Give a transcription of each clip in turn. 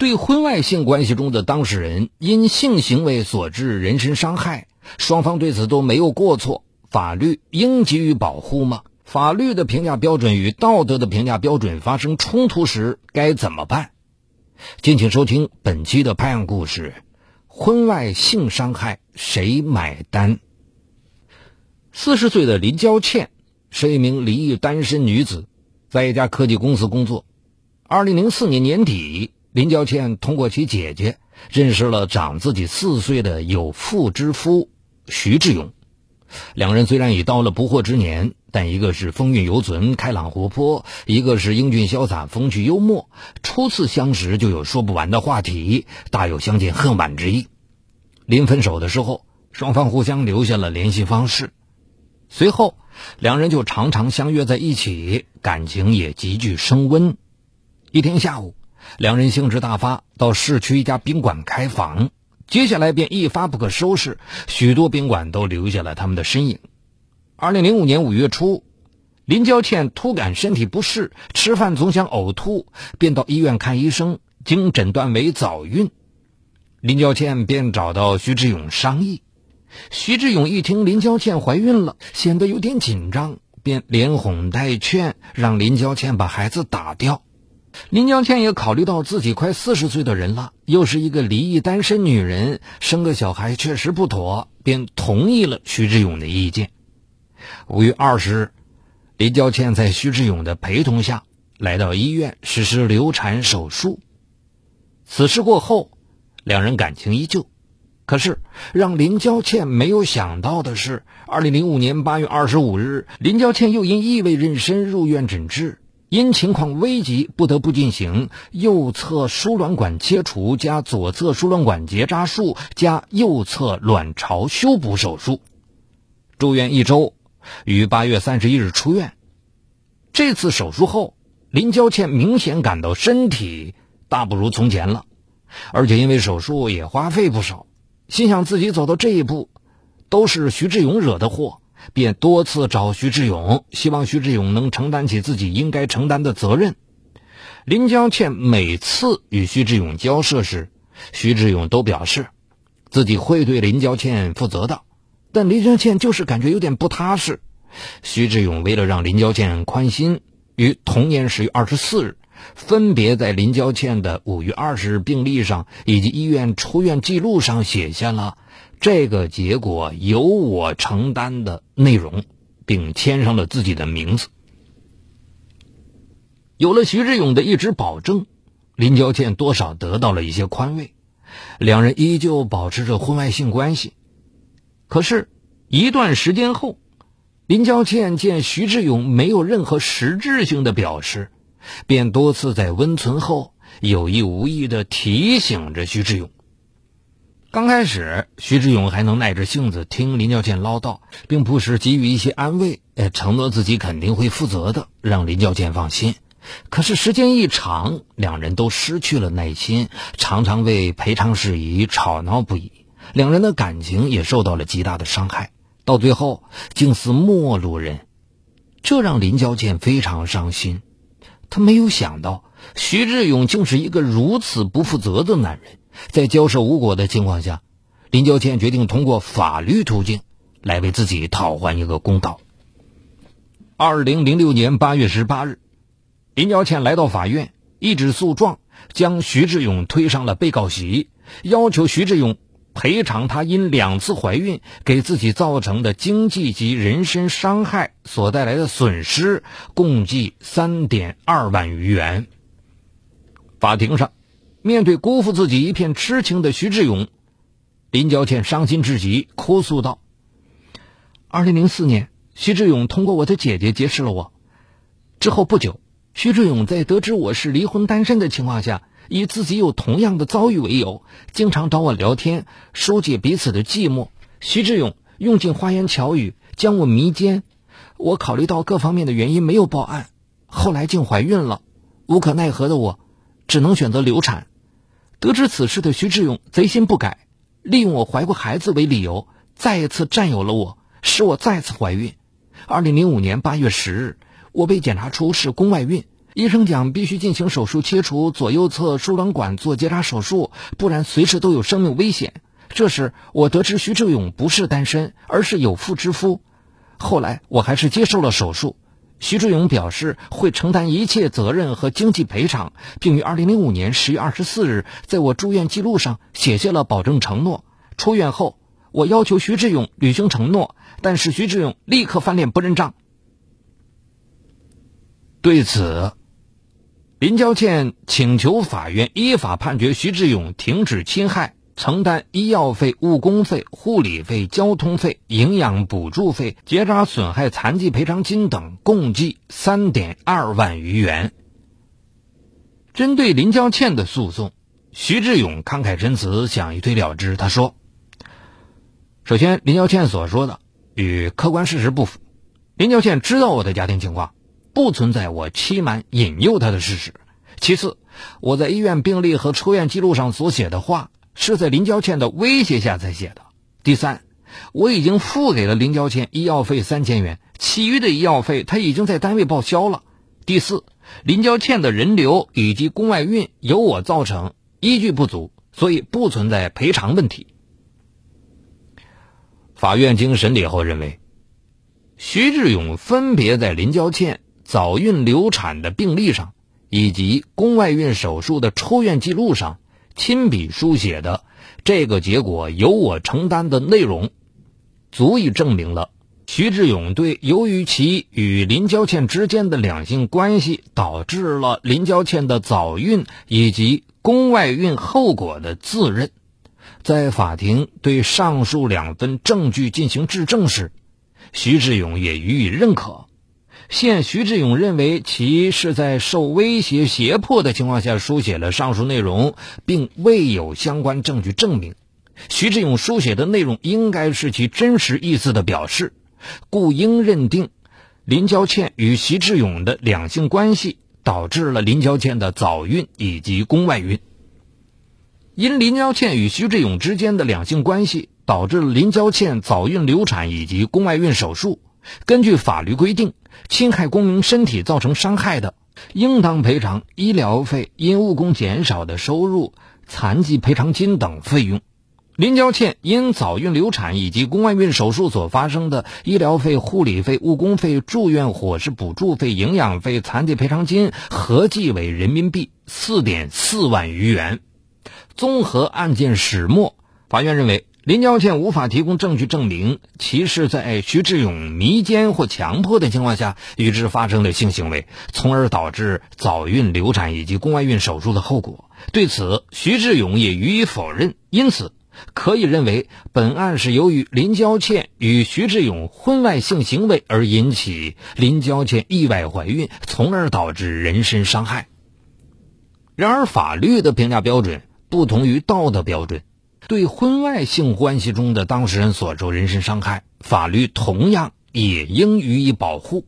对婚外性关系中的当事人因性行为所致人身伤害，双方对此都没有过错，法律应给予保护吗？法律的评价标准与道德的评价标准发生冲突时该怎么办？敬请收听本期的拍案故事：婚外性伤害谁买单？四十岁的林娇倩是一名离异单身女子，在一家科技公司工作。二零零四年年底。林娇倩通过其姐姐认识了长自己四岁的有妇之夫徐志勇，两人虽然已到了不惑之年，但一个是风韵犹存、开朗活泼，一个是英俊潇洒、风趣幽默。初次相识就有说不完的话题，大有相见恨晚之意。临分手的时候，双方互相留下了联系方式，随后两人就常常相约在一起，感情也急剧升温。一天下午。两人兴致大发，到市区一家宾馆开房，接下来便一发不可收拾，许多宾馆都留下了他们的身影。二零零五年五月初，林娇倩突感身体不适，吃饭总想呕吐，便到医院看医生，经诊断为早孕。林娇倩便找到徐志勇商议。徐志勇一听林娇倩怀孕了，显得有点紧张，便连哄带劝，让林娇倩把孩子打掉。林娇倩也考虑到自己快四十岁的人了，又是一个离异单身女人，生个小孩确实不妥，便同意了徐志勇的意见。五月二十日，林娇倩在徐志勇的陪同下来到医院实施流产手术。此事过后，两人感情依旧。可是让林娇倩没有想到的是，二零零五年八月二十五日，林娇倩又因异位妊娠入院诊治。因情况危急，不得不进行右侧输卵管切除加左侧输卵管结扎术加右侧卵巢修补手术，住院一周，于八月三十一日出院。这次手术后，林娇倩明显感到身体大不如从前了，而且因为手术也花费不少，心想自己走到这一步，都是徐志勇惹的祸。便多次找徐志勇，希望徐志勇能承担起自己应该承担的责任。林娇倩每次与徐志勇交涉时，徐志勇都表示自己会对林娇倩负责的，但林娇倩就是感觉有点不踏实。徐志勇为了让林娇倩宽心，于同年十月二十四日，分别在林娇倩的五月二十日病历上以及医院出院记录上写下了。这个结果由我承担的内容，并签上了自己的名字。有了徐志勇的一纸保证，林娇倩多少得到了一些宽慰。两人依旧保持着婚外性关系。可是，一段时间后，林娇倩见徐志勇没有任何实质性的表示，便多次在温存后有意无意的提醒着徐志勇。刚开始，徐志勇还能耐着性子听林娇倩唠叨，并不时给予一些安慰，呃，承诺自己肯定会负责的，让林娇倩放心。可是时间一长，两人都失去了耐心，常常为赔偿事宜吵闹不已，两人的感情也受到了极大的伤害，到最后竟似陌路人，这让林娇倩非常伤心。她没有想到，徐志勇竟是一个如此不负责的男人。在交涉无果的情况下，林娇倩决定通过法律途径来为自己讨还一个公道。二零零六年八月十八日，林娇倩来到法院，一纸诉状将徐志勇推上了被告席，要求徐志勇赔偿她因两次怀孕给自己造成的经济及人身伤害所带来的损失，共计三点二万余元。法庭上。面对辜负自己一片痴情的徐志勇，林娇倩伤心至极，哭诉道：“二零零四年，徐志勇通过我的姐姐结识了我。之后不久，徐志勇在得知我是离婚单身的情况下，以自己有同样的遭遇为由，经常找我聊天，疏解彼此的寂寞。徐志勇用尽花言巧语将我迷奸，我考虑到各方面的原因，没有报案。后来竟怀孕了，无可奈何的我，只能选择流产。”得知此事的徐志勇贼心不改，利用我怀过孩子为理由，再一次占有了我，使我再次怀孕。二零零五年八月十日，我被检查出是宫外孕，医生讲必须进行手术切除左右侧输卵管做结扎手术，不然随时都有生命危险。这时我得知徐志勇不是单身，而是有妇之夫。后来我还是接受了手术。徐志勇表示会承担一切责任和经济赔偿，并于2005年10月24日在我住院记录上写下了保证承诺。出院后，我要求徐志勇履行承诺，但是徐志勇立刻翻脸不认账。对此，林娇倩请求法院依法判决徐志勇停止侵害，承担医药费、误工费、护理费、交通费、营养补助费、结扎损害残疾赔偿金等，共计三点二万余元。针对林娇倩的诉讼，徐志勇慷慨陈词，想一推了之。他说：“首先，林娇倩所说的与客观事实不符。林娇倩知道我的家庭情况。”不存在我欺瞒引诱她的事实。其次，我在医院病历和出院记录上所写的话，是在林娇倩的威胁下才写的。第三，我已经付给了林娇倩医药费三千元，其余的医药费他已经在单位报销了。第四，林娇倩的人流以及宫外孕由我造成，依据不足，所以不存在赔偿问题。法院经审理后认为，徐志勇分别在林娇倩。早孕流产的病历上，以及宫外孕手术的出院记录上，亲笔书写的这个结果由我承担的内容，足以证明了徐志勇对由于其与林娇倩之间的两性关系导致了林娇倩的早孕以及宫外孕后果的自认。在法庭对上述两份证据进行质证时，徐志勇也予以认可。现徐志勇认为其是在受威胁胁迫的情况下书写了上述内容，并未有相关证据证明徐志勇书写的内容应该是其真实意思的表示，故应认定林娇倩与徐志勇的两性关系导致了林娇倩的早孕以及宫外孕。因林娇倩与徐志勇之间的两性关系导致了林娇倩早孕流产以及宫外孕手术。根据法律规定，侵害公民身体造成伤害的，应当赔偿医疗费、因误工减少的收入、残疾赔偿金等费用。林娇倩因早孕流产以及宫外孕手术所发生的医疗费、护理费、误工费、住院伙食补助费、营养费、残疾赔偿金合计为人民币四点四万余元。综合案件始末，法院认为。林娇倩无法提供证据证明其是在徐志勇迷奸或强迫的情况下与之发生的性行为，从而导致早孕流产以及宫外孕手术的后果。对此，徐志勇也予以否认。因此，可以认为本案是由于林娇倩与徐志勇婚外性行为而引起林娇倩意外怀孕，从而导致人身伤害。然而，法律的评价标准不同于道德标准。对婚外性关系中的当事人所受人身伤害，法律同样也应予以保护。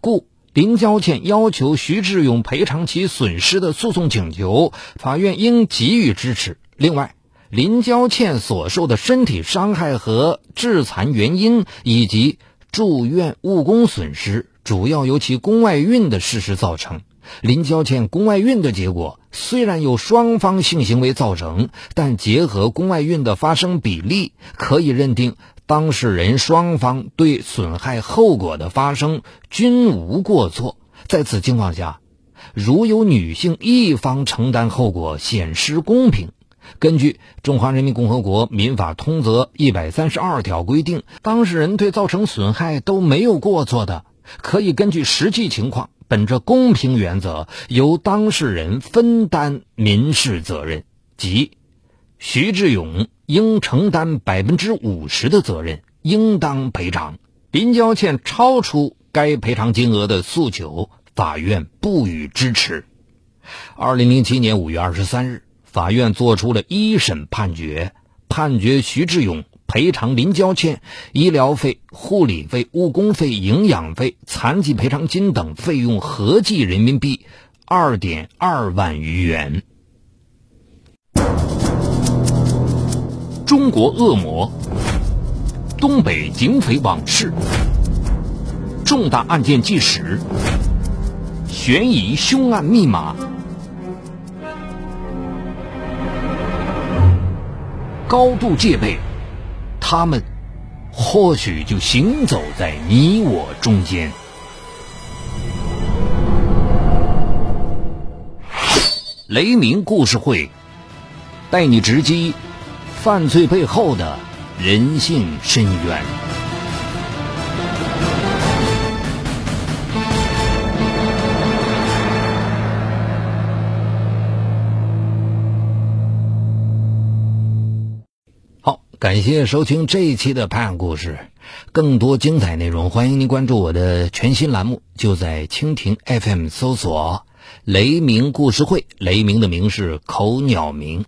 故林娇倩要求徐志勇赔偿其损失的诉讼请求，法院应给予支持。另外，林娇倩所受的身体伤害和致残原因，以及住院误工损失，主要由其宫外孕的事实造成。林娇倩宫外孕的结果虽然由双方性行为造成，但结合宫外孕的发生比例，可以认定当事人双方对损害后果的发生均无过错。在此情况下，如有女性一方承担后果，显失公平。根据《中华人民共和国民法通则》一百三十二条规定，当事人对造成损害都没有过错的，可以根据实际情况。本着公平原则，由当事人分担民事责任，即徐志勇应承担百分之五十的责任，应当赔偿。林娇倩超出该赔偿金额的诉求，法院不予支持。二零零七年五月二十三日，法院作出了一审判决，判决徐志勇。赔偿林娇倩医疗费、护理费、误工费、营养费、残疾赔偿金等费用合计人民币二点二万余元。中国恶魔，东北警匪往事，重大案件纪实，悬疑凶案密码。高度戒备，他们或许就行走在你我中间。雷鸣故事会，带你直击犯罪背后的人性深渊。感谢收听这一期的拍案故事，更多精彩内容，欢迎您关注我的全新栏目，就在蜻蜓 FM 搜索“雷鸣故事会”，雷鸣的鸣是口鸟鸣。